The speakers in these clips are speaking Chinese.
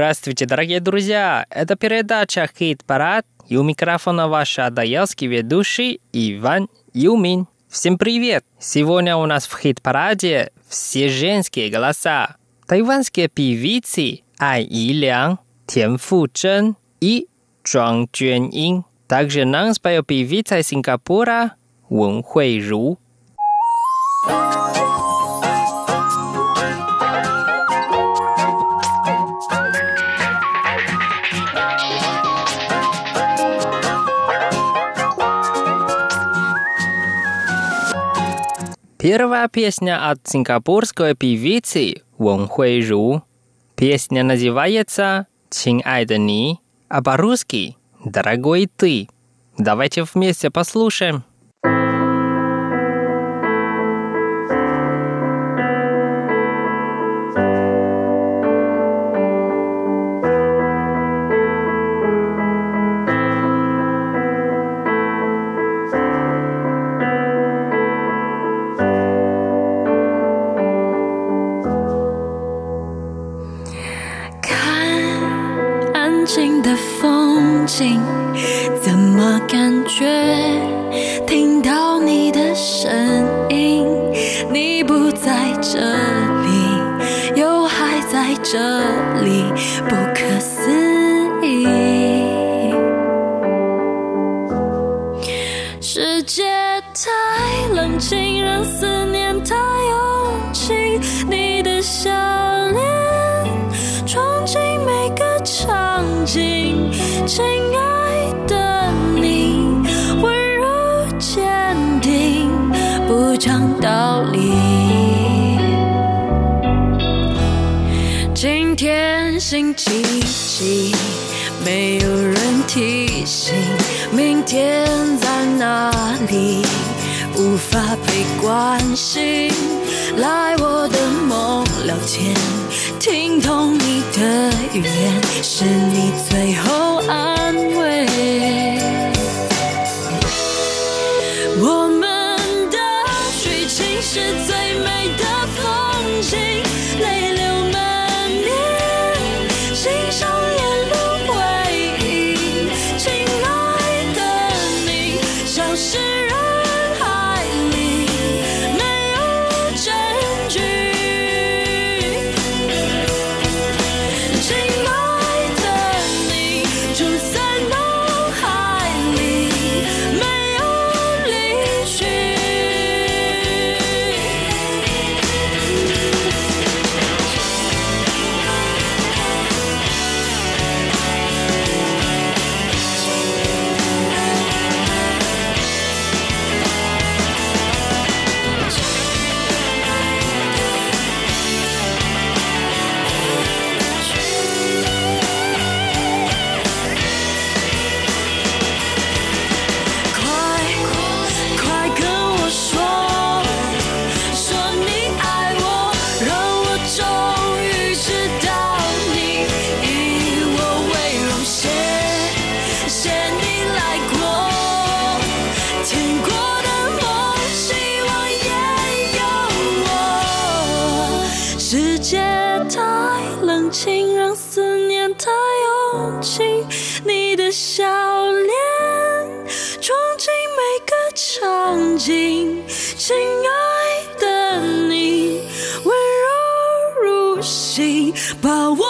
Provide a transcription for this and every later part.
Здравствуйте, дорогие друзья! Это передача «Хит-парад» и у микрофона ваш адаялский ведущий Иван Юмин. Всем привет! Сегодня у нас в хит-параде все женские голоса. Тайванские певицы Ай Илян, Тян Фу Чжэн и Чжуан Чжуэнин. Также нам споет певица Сингапура Вэн Хуэй Ру. Первая песня от сингапурской певицы Вон Хуэй Ру. Песня называется «Чин ай да ни», а по-русски «Дорогой ты». Давайте вместе послушаем. 不可思议。世界太冷清，让思念太拥挤，你的笑脸闯进每个场景，亲爱的你，温柔坚定，不讲道理。星期几？没有人提醒，明天在哪里？无法被关心。来我的梦聊天，听懂你的语言，是你最后安慰。我们的剧情是笑脸。闯进每个场景，亲爱的你，温柔如昔，把我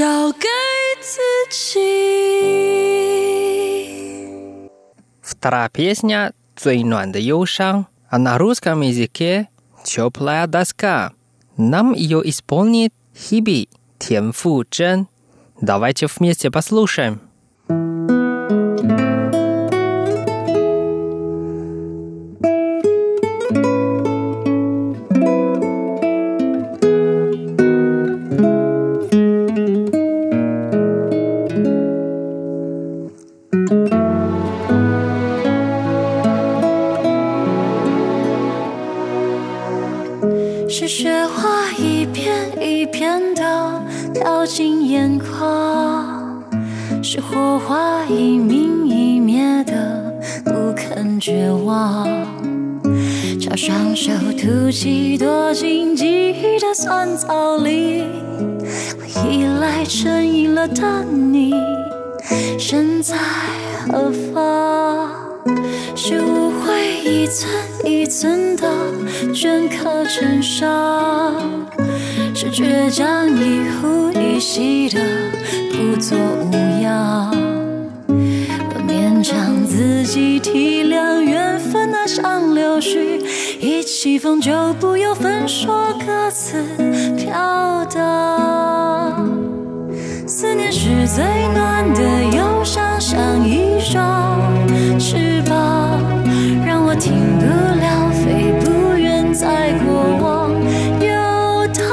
交给自己。 Вторая песня «最暖的忧伤», а на русском языке «Теплая доска». Нам ее исполнит Хиби, 田馥甄. Давайте вместе послушаем. 是误会一寸一寸的镌刻成伤，是倔强一呼一吸的不作无恙。我勉强自己体谅缘分那像柳絮，一起风就不由分说各自飘荡。思念是最暖的忧伤，双翅膀，让我停不了，飞不远，在过往游荡。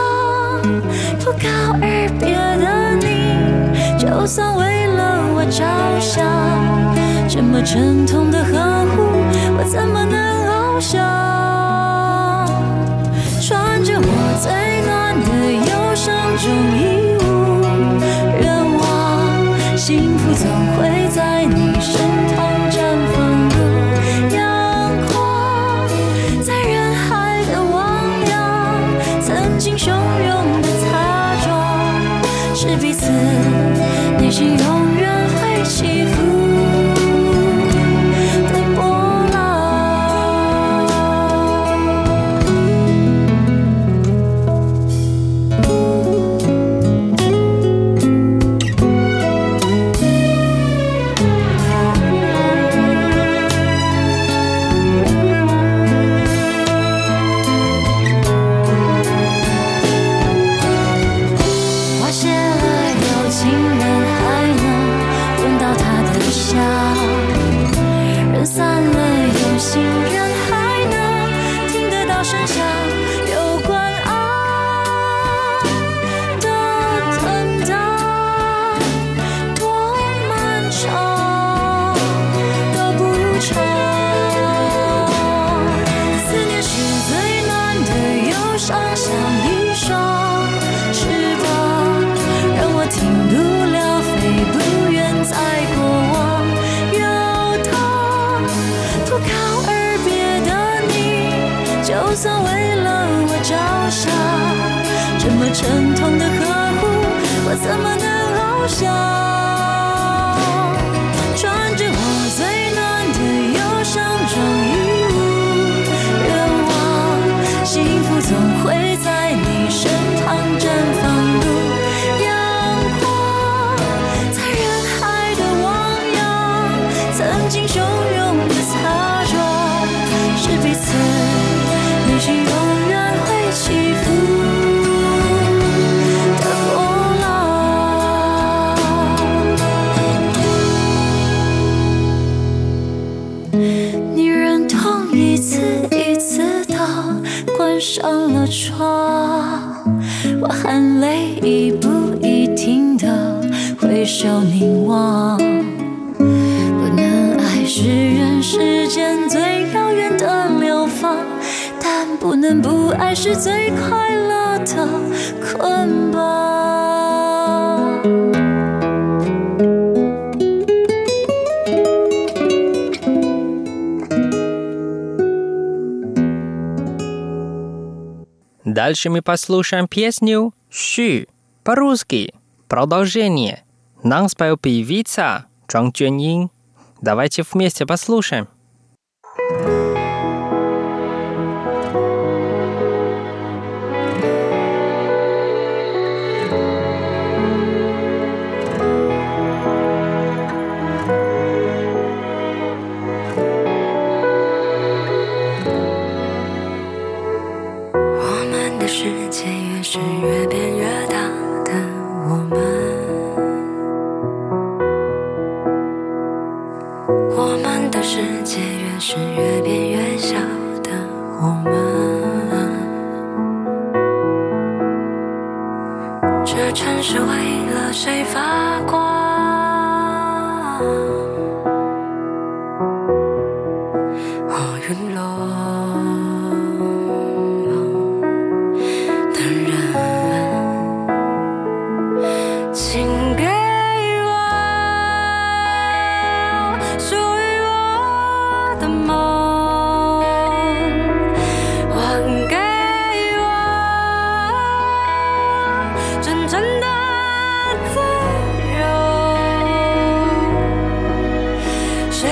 不告而别的你，就算为了我着想，这么沉痛的呵护，我怎么能翱翔？我含泪一步一停的回首凝望。不能爱是人世间最遥远的流放，但不能不爱是最快乐的捆绑。Дальше мы послушаем песню «Щу» по-русски. Продолжение. Нам спел певица Чжан Чжэньин. Давайте вместе послушаем. 这城市为了谁发光？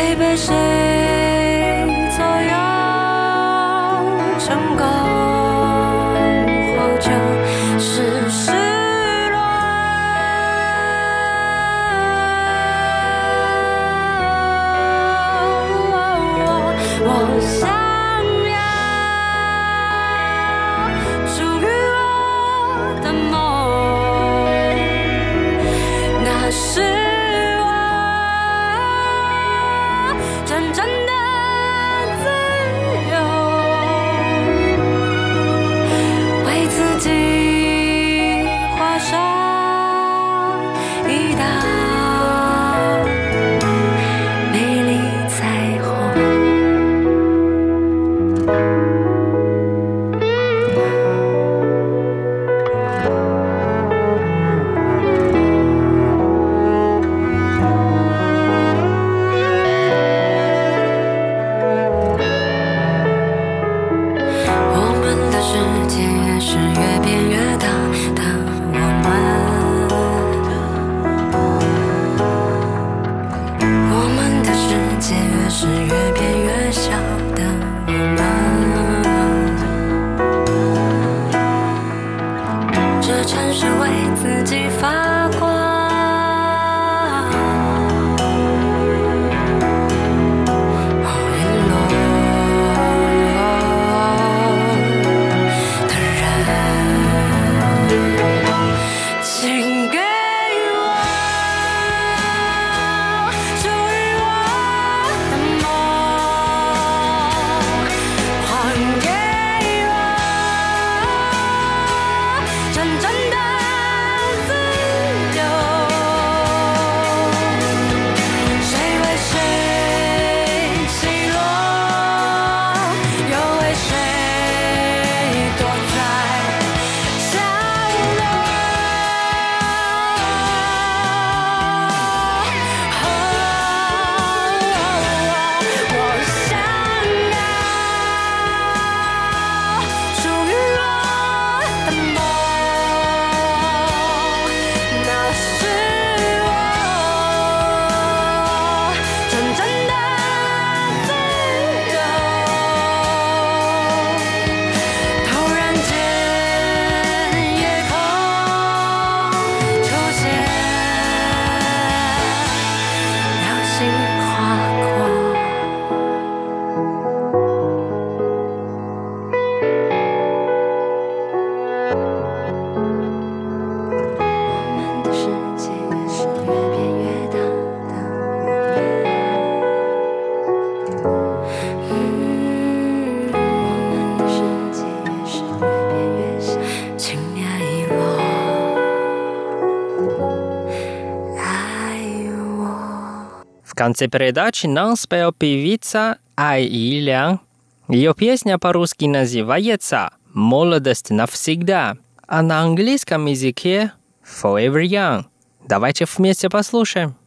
谁被谁左右，成功或者界越是越变越小的我们。Конце передачи нам спел певица Ай Илян. Ее песня по-русски называется «Молодость навсегда», а на английском языке «Forever Young». Давайте вместе послушаем.《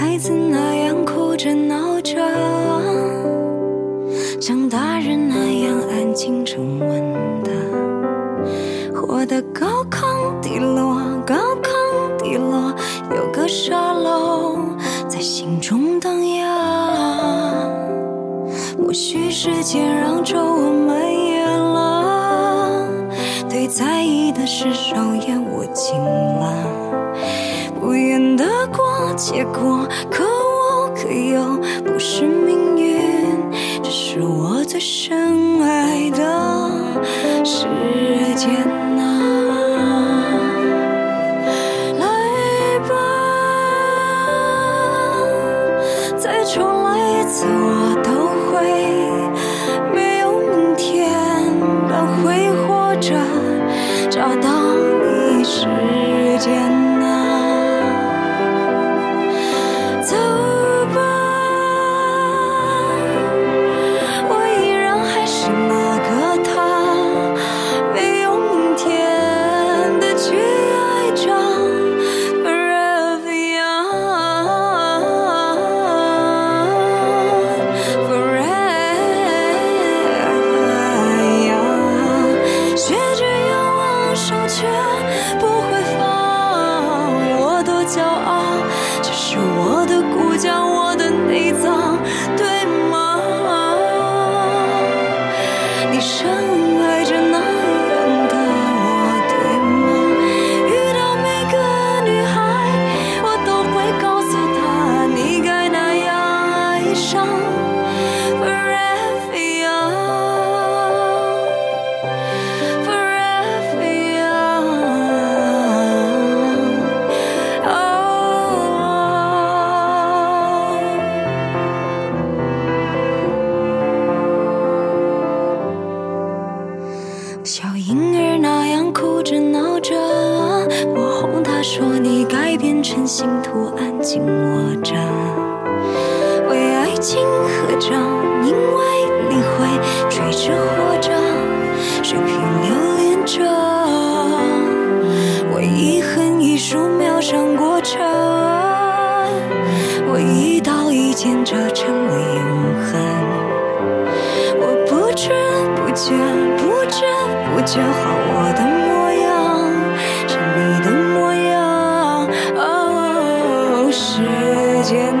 孩子那样哭着闹着，像大人那样安静沉稳的，活得高亢低落，高亢低落，有个沙漏在心中荡漾。或许时间让皱纹蔓延了，对在意的事手也握紧了，不愿得过且过，可我可又不是命运，这是我最深爱的时间啊。来吧，再重来一次，我都会没有明天，但会活着找到你时间合掌，因为你会追着活着，水平留恋着，我一恨一竖描上过程，我一刀一剑折成了永恒。我不知不觉，不知不觉，好我的模样是你的模样。时间